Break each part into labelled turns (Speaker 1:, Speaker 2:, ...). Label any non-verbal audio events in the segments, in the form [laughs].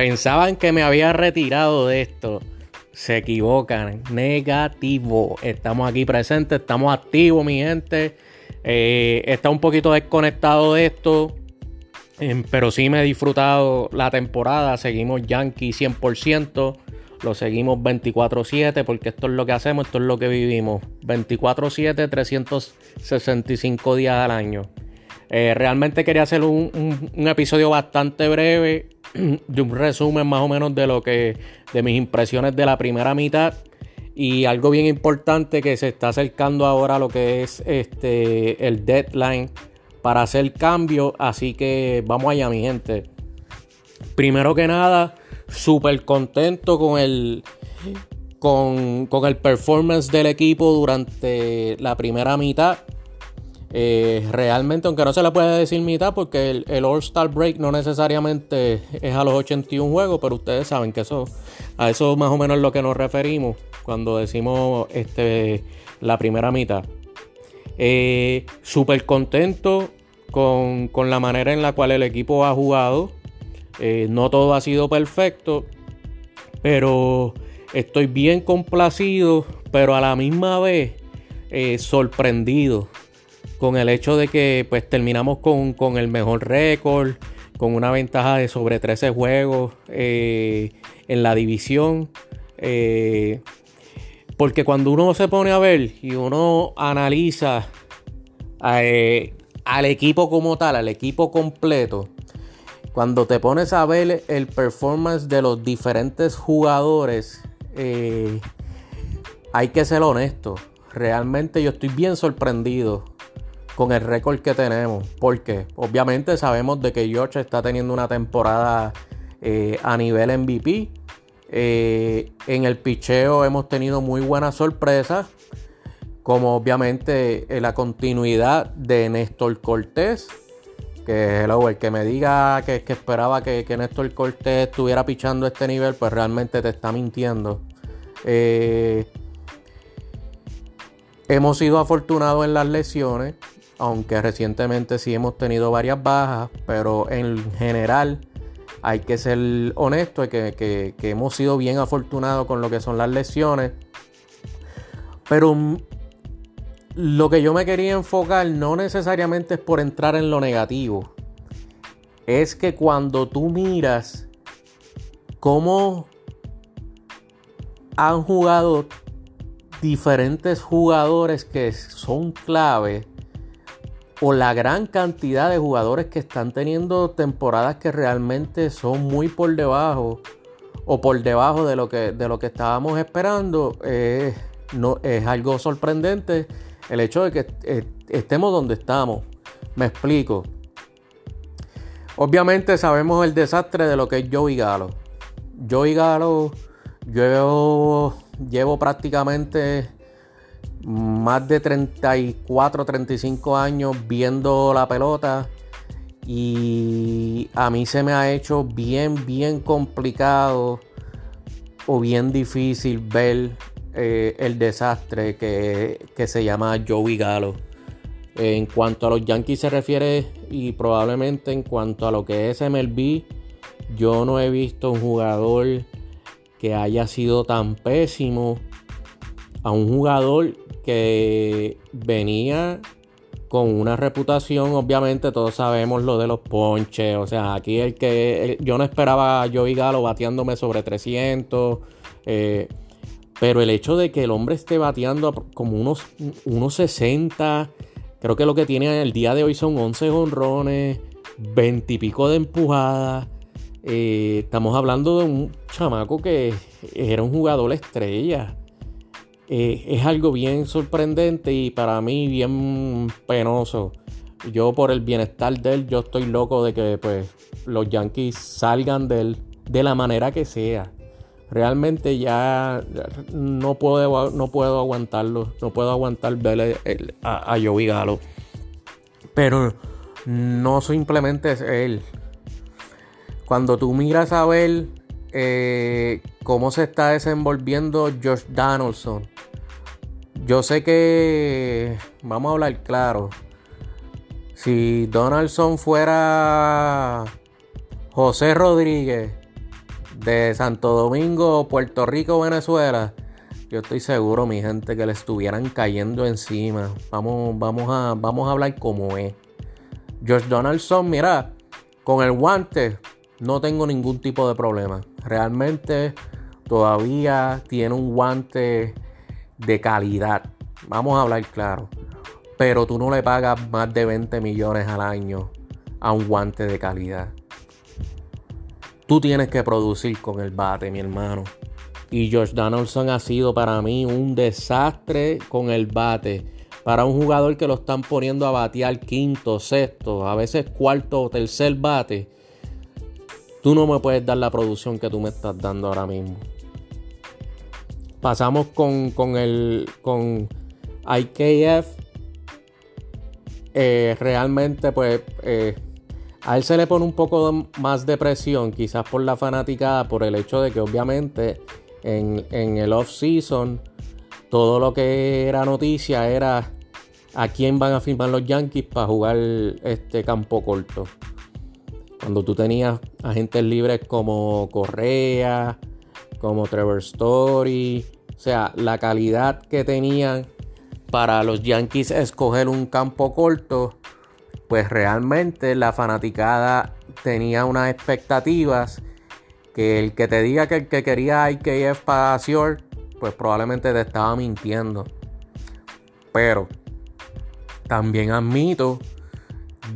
Speaker 1: pensaban que me había retirado de esto, se equivocan. Negativo. Estamos aquí presentes, estamos activos, mi gente. Eh, está un poquito desconectado de esto. Em, pero sí me he disfrutado la temporada. Seguimos Yankee 100%. Lo seguimos 24-7 porque esto es lo que hacemos, esto es lo que vivimos. 24-7, 365 días al año. Eh, realmente quería hacer un, episodio bastante breve, [clears throat] de un resumen más o menos de lo que, de mis impresiones de la primera mitad. Y algo bien importante que se está acercando ahora a lo que es este, el deadline para hacer cambio. Así que vamos allá, mi gente. Primero que nada, súper contento con el, con, el performance del equipo durante la primera mitad. Eh, realmente, aunque no se le puede decir mitad, porque el, el All-Star Break no necesariamente es a los 81 juegos, pero ustedes saben que eso, a eso más o menos es lo que nos referimos cuando decimos este, la primera mitad. Eh, Súper contento con, la manera en la cual el equipo ha jugado. Eh, no todo ha sido perfecto, pero estoy bien complacido, pero a la misma vez eh, sorprendido con el hecho de que pues terminamos con, el mejor récord, con una ventaja de sobre 13 juegos eh, en la división. porque cuando uno se pone a ver y uno analiza al equipo como tal, al equipo completo, cuando te pones a ver el performance de los diferentes jugadores, eh, hay que ser honesto. Realmente yo estoy bien sorprendido con el récord que tenemos. Porque obviamente sabemos de que George está teniendo una temporada eh, a nivel MVP. Eh, en el picheo hemos tenido muy buenas sorpresas. Como obviamente la continuidad de Néstor Cortés que el que me diga que, esperaba que, que, Néstor Cortés estuviera pichando este nivel, pues realmente te está mintiendo. Eh, hemos sido afortunados en las lesiones, aunque recientemente sí hemos tenido varias bajas, pero en general hay que ser honesto y que, que hemos sido bien afortunados con lo que son las lesiones. Pero lo que yo me quería enfocar no necesariamente es por entrar en lo negativo. Es que cuando tú miras cómo han jugado diferentes jugadores que son clave o la gran cantidad de jugadores que están teniendo temporadas que realmente son muy por debajo o por debajo de lo que, de lo que estábamos esperando, no, es algo sorprendente el hecho de que eh, estemos donde estamos. Me explico. Obviamente sabemos el desastre de lo que es Joey Galo. Joey Galo, yo llevo prácticamente más de 34, 35 años viendo la pelota y a mí se me ha hecho bien, bien complicado o bien difícil ver eh, el desastre que, se llama Joey Galo. En cuanto a los Yankees se refiere y probablemente en cuanto a lo que es MLB, yo no he visto un jugador que haya sido tan pésimo a un jugador que venía con una reputación, obviamente todos sabemos lo de los ponches, o sea, aquí el que yo no esperaba a Joey Galo bateándome sobre 300, eh, pero el hecho de que el hombre esté bateando como unos, unos 60, creo que lo que tiene el día de hoy son 11 honrones, 20 y pico de empujadas. Eh, estamos hablando de un chamaco que era un jugador estrella. Eh, es algo bien sorprendente y para mí bien penoso. Yo por el bienestar de él, yo estoy loco de que pues, los Yankees salgan de él de la manera que sea realmente ya no puedo, no puedo aguantarlo. No puedo aguantar ver a, a Joey Galo. Pero no simplemente es él. Cuando tú miras a ver eh, cómo se está desenvolviendo Josh Donaldson, yo sé que, vamos a hablar claro, si Donaldson fuera José Rodríguez, de Santo Domingo, Puerto Rico, Venezuela, yo estoy seguro, mi gente, que le estuvieran cayendo encima. Vamos, vamos, a, vamos a hablar como es. George Donaldson, mira, con el guante no tengo ningún tipo de problema. Realmente todavía tiene un guante de calidad. Vamos a hablar claro. Pero tú no le pagas más de 20 millones al año a un guante de calidad. Tú tienes que producir con el bate, mi hermano. Y George Donaldson ha sido para mí un desastre con el bate. Para un jugador que lo están poniendo a batear quinto, sexto, a veces cuarto o tercer bate. Tú no me puedes dar la producción que tú me estás dando ahora mismo. Pasamos con, con el con IKF. Eh, realmente, pues, eh, a él se le pone un poco más de presión, quizás por la fanaticada, por el hecho de que obviamente en, en el off-season todo lo que era noticia era a quién van a firmar los Yankees para jugar este campo corto. Cuando tú tenías agentes libres como Correa, como Trevor Story. O sea, la calidad que tenían para los Yankees escoger un campo corto, pues realmente la fanaticada tenía unas expectativas que el que te diga que el que quería IKF para Sior, pues probablemente te estaba mintiendo. Pero también admito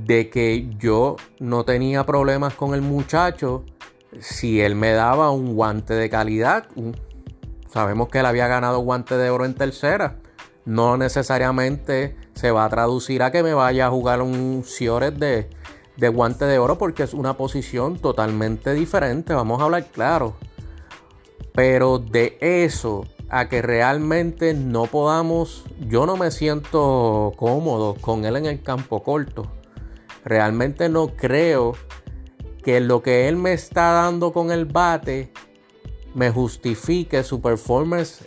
Speaker 1: de que yo no tenía problemas con el muchacho si él me daba un guante de calidad. Sabemos que él había ganado guante de oro en tercera. No necesariamente se va a traducir a que me vaya a jugar un Ciores de, de guante de oro porque es una posición totalmente diferente. Vamos a hablar claro. Pero de eso a que realmente no podamos, yo no me siento cómodo con él en el campo corto. Realmente no creo que lo que él me está dando con el bate me justifique su performance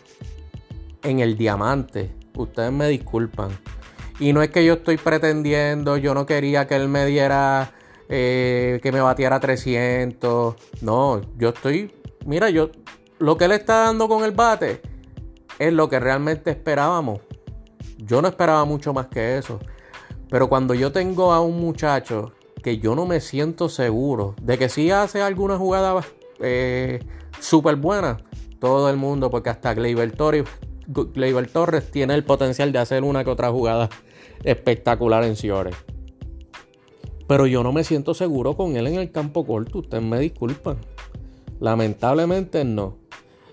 Speaker 1: en el diamante. Ustedes me disculpan. Y no es que yo estoy pretendiendo, yo no quería que él me diera, eh, que me batiera 300. No, yo estoy, mira, yo, lo que él está dando con el bate es lo que realmente esperábamos. Yo no esperaba mucho más que eso. Pero cuando yo tengo a un muchacho que yo no me siento seguro de que si hace alguna jugada eh, súper buena, todo el mundo, porque hasta Gleyber Torres, Torres tiene el potencial de hacer una que otra jugada espectacular en Ciores. Pero yo no me siento seguro con él en el campo corto, ustedes me disculpan. Lamentablemente no.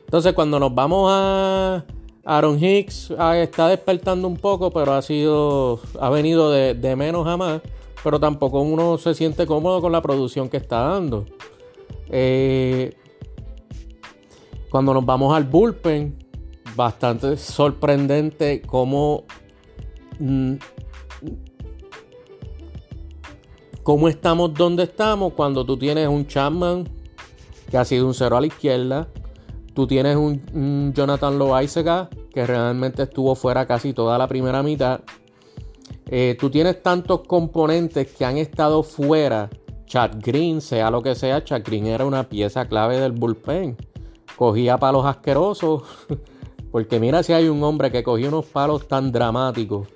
Speaker 1: Entonces cuando nos vamos a Aaron Hicks ah, está despertando un poco, pero ha sido. ha venido de, menos a más. Pero tampoco uno se siente cómodo con la producción que está dando. Eh, cuando nos vamos al bullpen, bastante sorprendente cómo. Mm, cómo estamos donde estamos cuando tú tienes un Chapman que ha sido un cero a la izquierda Tú tienes un, Jonathan Loaizaga que realmente estuvo fuera casi toda la primera mitad. Eh, tú tienes tantos componentes que han estado fuera. Chad Green, sea lo que sea, Chad Green era una pieza clave del bullpen. Cogía palos asquerosos. [laughs] Porque mira si hay un hombre que cogía unos palos tan dramáticos.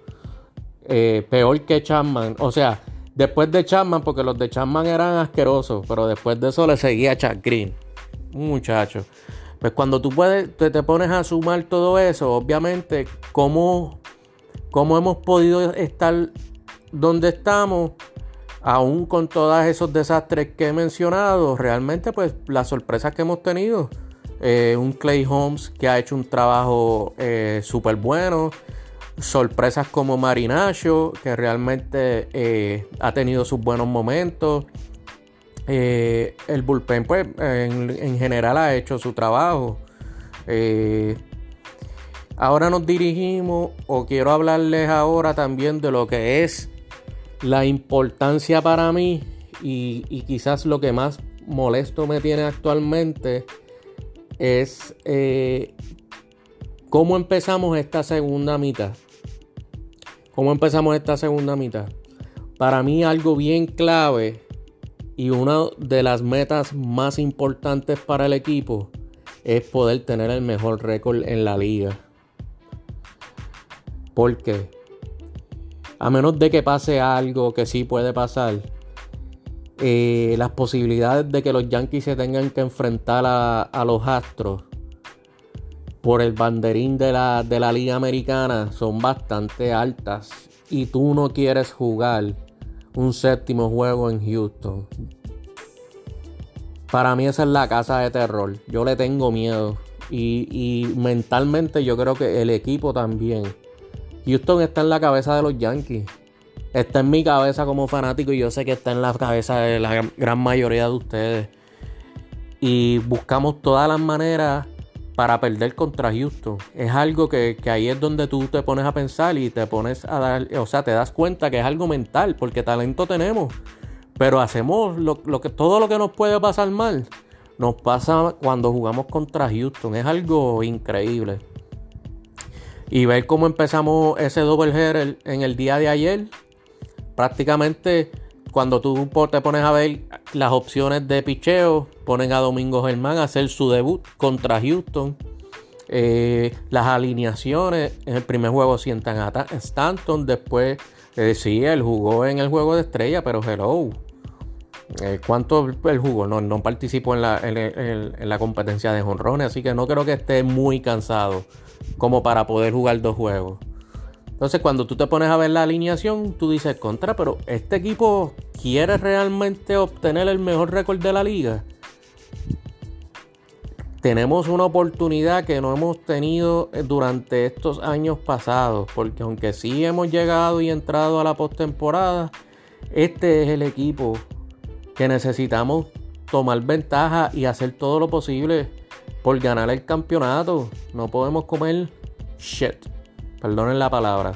Speaker 1: Eh, peor que Chapman. O sea, después de Chapman, porque los de Chapman eran asquerosos. Pero después de eso le seguía Chad Green. Un muchacho. Pues cuando tú puedes, te, te pones a sumar todo eso, obviamente, cómo, cómo hemos podido estar donde estamos, aún con todos esos desastres que he mencionado, realmente pues las sorpresas que hemos tenido. Eh, un Clay Holmes que ha hecho un trabajo eh, súper bueno. Sorpresas como Marinacho, que realmente eh, ha tenido sus buenos momentos. Eh, el bullpen, pues, en, general ha hecho su trabajo. Ahora nos dirigimos, o quiero hablarles ahora también de lo que es la importancia para mí y, quizás lo que más molesto me tiene actualmente es eh, cómo empezamos esta segunda mitad. ¿Cómo empezamos esta segunda mitad? Para mí algo bien clave Y una de las metas más importantes para el equipo es poder tener el mejor récord en la liga. Porque a menos de que pase algo que sí puede pasar, eh, las posibilidades de que los Yankees se tengan que enfrentar a, los Astros por el banderín de la, de la Liga Americana son bastante altas. Y tú no quieres jugar un séptimo juego en Houston. Para mí esa es la casa de terror. Yo le tengo miedo. Y, y mentalmente yo creo que el equipo también. Houston está en la cabeza de los Yankees. Está en mi cabeza como fanático y yo sé que está en la cabeza de la gran mayoría de ustedes. Y buscamos todas las maneras para perder contra Houston. Es algo que, ahí es donde tú te pones a pensar y te pones a dar, o sea, te das cuenta que es algo mental, porque talento tenemos. Pero hacemos lo, que, todo lo que nos puede pasar mal. Nos pasa cuando jugamos contra Houston. Es algo increíble. Y ver cómo empezamos ese double header en el día de ayer. Prácticamente cuando tú te pones a ver las opciones de picheo, ponen a Domingo Germán a hacer su debut contra Houston. Eh, las alineaciones en el primer juego sientan a Stanton. Después, eh, sí, él jugó en el juego de estrella, pero hello. Eh, ¿Cuánto él jugó? No, no participó en la, en la competencia de jonrones, así que no creo que esté muy cansado como para poder jugar dos juegos. Entonces, cuando tú te pones a ver la alineación, tú dices contra, pero este equipo quiere realmente obtener el mejor récord de la liga. Tenemos una oportunidad que no hemos tenido durante estos años pasados, porque aunque sí hemos llegado y entrado a la postemporada, este es el equipo que necesitamos tomar ventaja y hacer todo lo posible por ganar el campeonato. No podemos comer shit. Perdonen la palabra.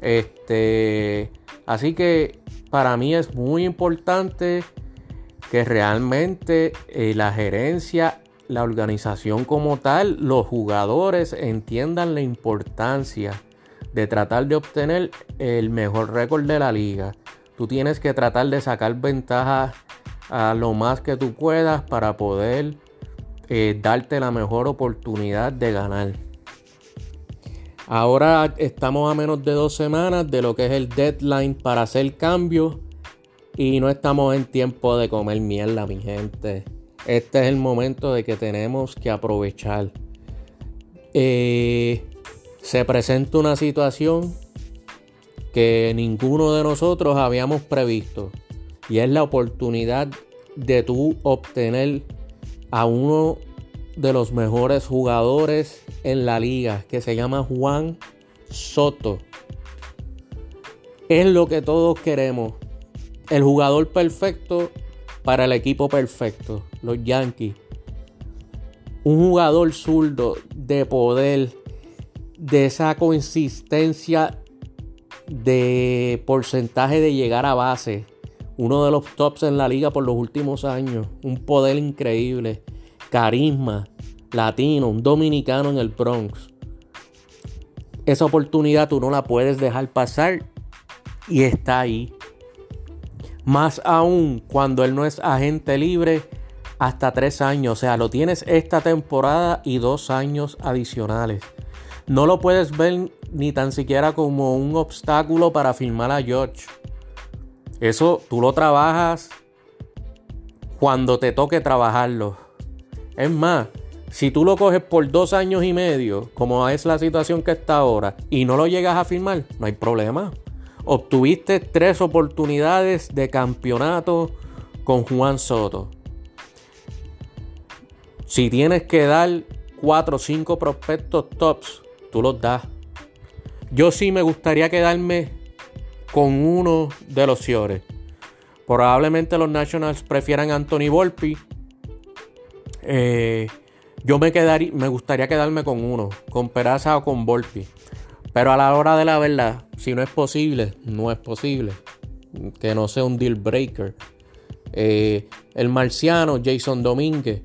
Speaker 1: Este, así que para mí es muy importante que realmente eh, la gerencia, la organización como tal, los jugadores entiendan la importancia de tratar de obtener el mejor récord de la liga. Tú tienes que tratar de sacar ventaja a lo más que tú puedas para poder eh, darte la mejor oportunidad de ganar. Ahora estamos a menos de dos semanas de lo que es el deadline para hacer cambios y no estamos en tiempo de comer mierda, mi gente. Este es el momento de que tenemos que aprovechar. Eh, se presenta una situación que ninguno de nosotros habíamos previsto y es la oportunidad de tú obtener a uno de los mejores jugadores en la liga, que se llama Juan Soto. Es lo que todos queremos. El jugador perfecto para el equipo perfecto, los Yankees. Un jugador zurdo de poder, de esa consistencia de porcentaje de llegar a base uno de los tops en la liga por los últimos años, un poder increíble, carisma, latino, un dominicano en el Bronx. Esa oportunidad tú no la puedes dejar pasar y está ahí. Más aún cuando él no es agente libre hasta tres años. O sea, lo tienes esta temporada y dos años adicionales. No lo puedes ver ni tan siquiera como un obstáculo para firmar a George. Eso tú lo trabajas cuando te toque trabajarlo. Es más, si tú lo coges por dos años y medio, como es la situación que está ahora, y no lo llegas a firmar, no hay problema. Obtuviste tres oportunidades de campeonato con Juan Soto. Si tienes que dar cuatro o cinco prospectos tops, tú los das. Yo sí me gustaría quedarme con uno de los Ciores. Probablemente los Nationals prefieran Anthony Volpi. Eh, yo me, quedaría, me gustaría quedarme con uno, con Peraza o con Volpi. Pero a la hora de la verdad, si no es posible, no es posible. Que no sea un deal breaker. Eh, el marciano, Jason Domínguez.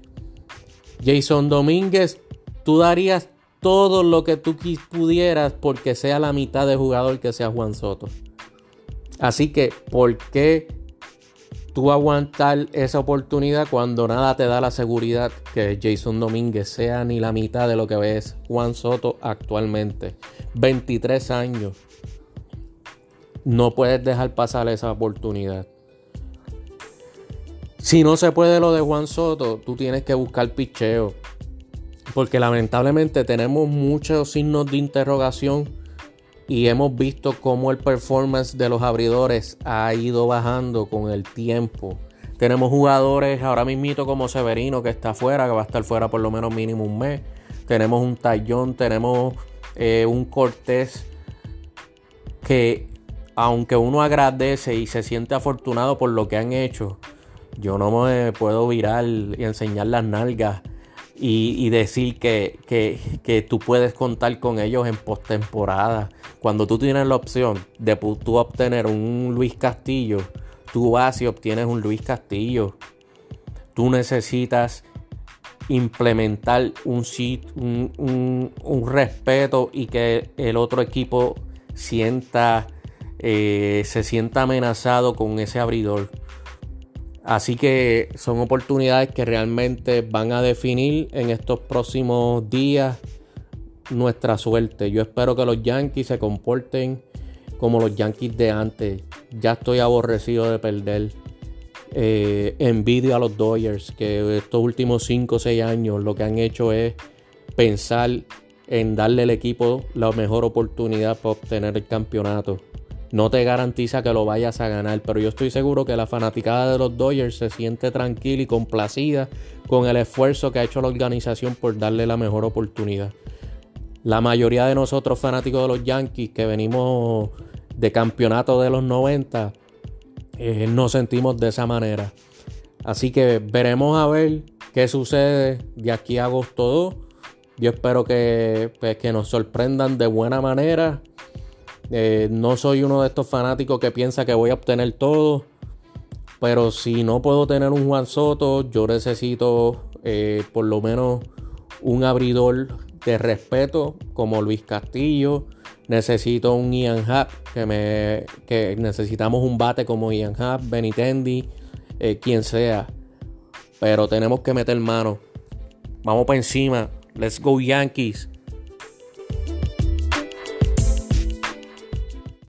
Speaker 1: Jason Domínguez, tú darías todo lo que tú pudieras porque sea la mitad de jugador que sea Juan Soto. Así que, ¿por qué tú aguantar esa oportunidad cuando nada te da la seguridad que Jason Domínguez sea ni la mitad de lo que ves Juan Soto actualmente. 23 años. No puedes dejar pasar esa oportunidad. Si no se puede lo de Juan Soto, tú tienes que buscar picheo. Porque lamentablemente tenemos muchos signos de interrogación y hemos visto cómo el performance de los abridores ha ido bajando con el tiempo. Tenemos jugadores ahora mismo como Severino que está fuera, que va a estar fuera por lo menos mínimo un mes. Tenemos un Tallón, tenemos eh, un Cortés que aunque uno agradece y se siente afortunado por lo que han hecho, yo no me puedo virar y enseñar las nalgas y, decir que, que, tú puedes contar con ellos en postemporada. Cuando tú tienes la opción de tú obtener un Luis Castillo, tú vas y obtienes un Luis Castillo. Tú necesitas implementar un, un, un, respeto y que el otro equipo sienta, eh, se sienta amenazado con ese abridor. Así que son oportunidades que realmente van a definir en estos próximos días nuestra suerte. Yo espero que los Yankees se comporten como los Yankees de antes. Ya estoy aborrecido de perder. Eh, envidio a los Dodgers que estos últimos 5 o 6 años lo que han hecho es pensar en darle al equipo la mejor oportunidad para obtener el campeonato no te garantiza que lo vayas a ganar, pero yo estoy seguro que la fanaticada de los Dodgers se siente tranquila y complacida con el esfuerzo que ha hecho la organización por darle la mejor oportunidad. La mayoría de nosotros fanáticos de los Yankees que venimos de campeonato de los 90 eh, nos sentimos de esa manera. Así que veremos a ver qué sucede de aquí a agosto 2. Yo espero que, pues, que nos sorprendan de buena manera eh, no soy uno de estos fanáticos que piensa que voy a obtener todo. Pero si no puedo tener un Juan Soto, yo necesito eh, por lo menos un abridor de respeto como Luis Castillo. Necesito un Ian Happ, que, necesitamos un bate como Ian Happ, Benitendi, eh, quien sea. Pero tenemos que meter mano. Vamos para encima. Let's go Yankees.